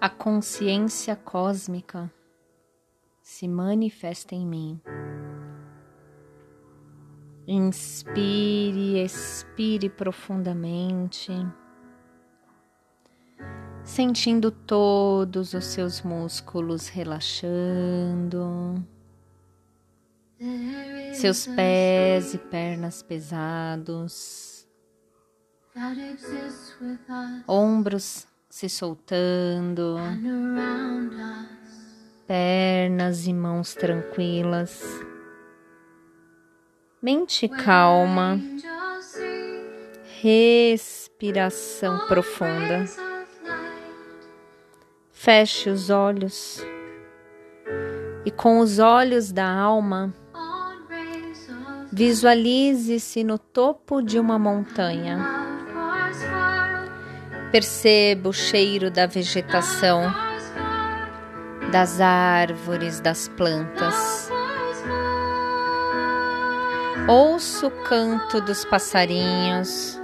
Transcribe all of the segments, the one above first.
A consciência cósmica se manifesta em mim. Inspire, expire profundamente, sentindo todos os seus músculos relaxando, seus pés e pernas pesados, ombros se soltando, pernas e mãos tranquilas, mente calma, respiração profunda. Feche os olhos. E com os olhos da alma visualize-se no topo de uma montanha Perceba o cheiro da vegetação, das árvores, das plantas. Ouço o canto dos passarinhos,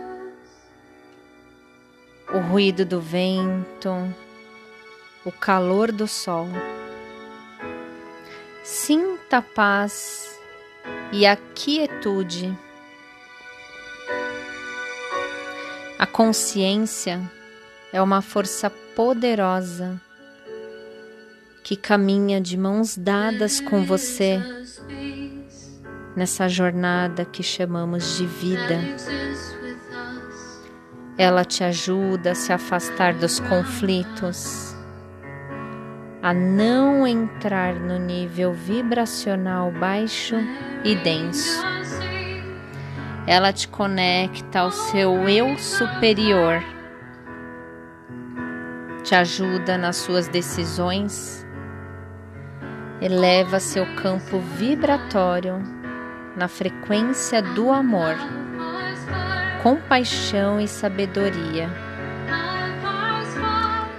o ruído do vento, o calor do sol. Sinta a paz e a quietude A consciência é uma força poderosa que caminha de mãos dadas com você nessa jornada que chamamos de vida. Ela te ajuda a se afastar dos conflitos, a não entrar no nível vibracional baixo e denso ela te conecta ao seu eu superior, te ajuda nas suas decisões, eleva seu campo vibratório na frequência do amor, compaixão e sabedoria.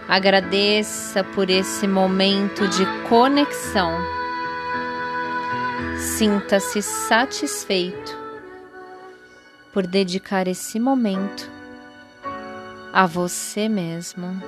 Agradeça por esse momento de conexão. Sinta-se satisfeito por dedicar esse momento a você mesmo.